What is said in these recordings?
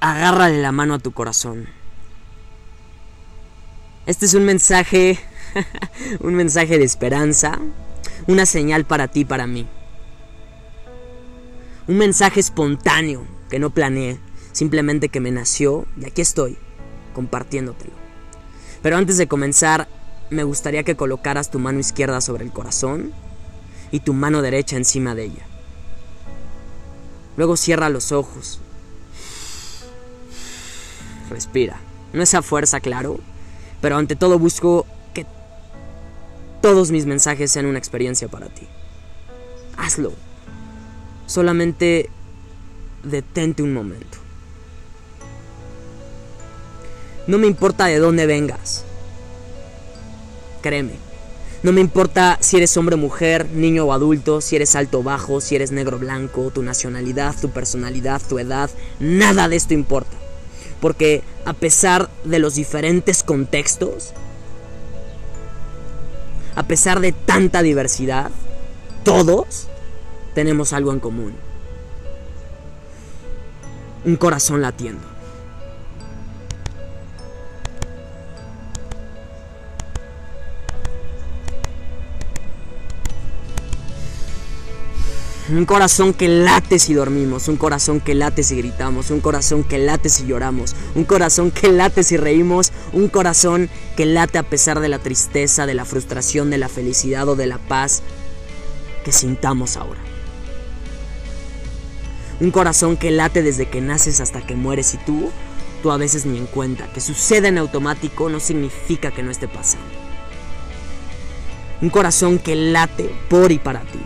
agárrale la mano a tu corazón. Este es un mensaje, un mensaje de esperanza, una señal para ti, para mí. Un mensaje espontáneo que no planeé, simplemente que me nació y aquí estoy, compartiéndotelo. Pero antes de comenzar, me gustaría que colocaras tu mano izquierda sobre el corazón y tu mano derecha encima de ella. Luego cierra los ojos. Respira. No es a fuerza, claro, pero ante todo busco que todos mis mensajes sean una experiencia para ti. Hazlo. Solamente detente un momento. No me importa de dónde vengas. Créeme. No me importa si eres hombre o mujer, niño o adulto, si eres alto o bajo, si eres negro o blanco, tu nacionalidad, tu personalidad, tu edad. Nada de esto importa. Porque a pesar de los diferentes contextos, a pesar de tanta diversidad, todos tenemos algo en común. Un corazón latiendo. Un corazón que late si dormimos, un corazón que late si gritamos, un corazón que late si lloramos, un corazón que late si reímos, un corazón que late a pesar de la tristeza, de la frustración, de la felicidad o de la paz que sintamos ahora. Un corazón que late desde que naces hasta que mueres y tú, tú a veces ni en cuenta. Que suceda en automático no significa que no esté pasando. Un corazón que late por y para ti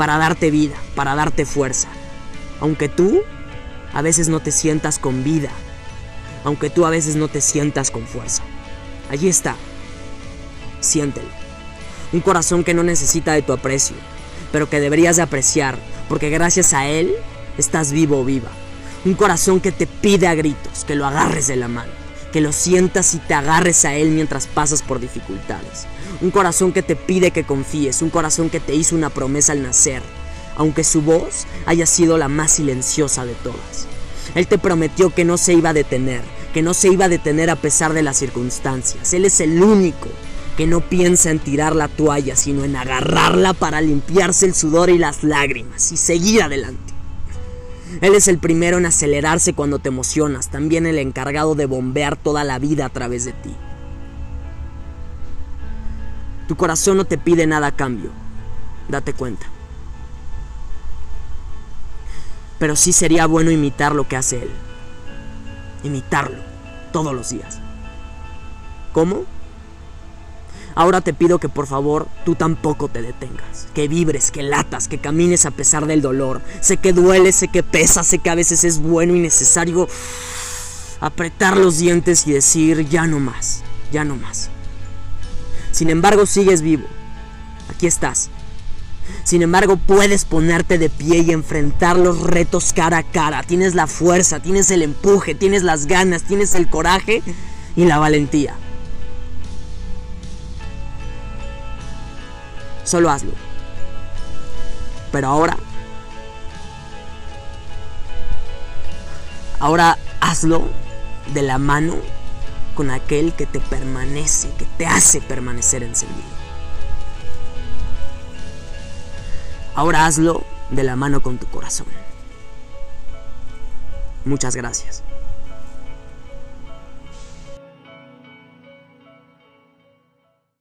para darte vida, para darte fuerza. Aunque tú a veces no te sientas con vida, aunque tú a veces no te sientas con fuerza. Allí está. Siéntelo. Un corazón que no necesita de tu aprecio, pero que deberías de apreciar, porque gracias a él estás vivo o viva. Un corazón que te pide a gritos que lo agarres de la mano, que lo sientas y te agarres a él mientras pasas por dificultades. Un corazón que te pide que confíes, un corazón que te hizo una promesa al nacer, aunque su voz haya sido la más silenciosa de todas. Él te prometió que no se iba a detener, que no se iba a detener a pesar de las circunstancias. Él es el único que no piensa en tirar la toalla, sino en agarrarla para limpiarse el sudor y las lágrimas y seguir adelante. Él es el primero en acelerarse cuando te emocionas, también el encargado de bombear toda la vida a través de ti. Tu corazón no te pide nada a cambio. Date cuenta. Pero sí sería bueno imitar lo que hace él. Imitarlo todos los días. ¿Cómo? Ahora te pido que por favor tú tampoco te detengas, que vibres, que latas, que camines a pesar del dolor. Sé que duele, sé que pesa, sé que a veces es bueno y necesario apretar los dientes y decir ya no más, ya no más. Sin embargo, sigues vivo. Aquí estás. Sin embargo, puedes ponerte de pie y enfrentar los retos cara a cara. Tienes la fuerza, tienes el empuje, tienes las ganas, tienes el coraje y la valentía. Solo hazlo. Pero ahora... Ahora hazlo de la mano con aquel que te permanece, que te hace permanecer encendido. Ahora hazlo de la mano con tu corazón. Muchas gracias.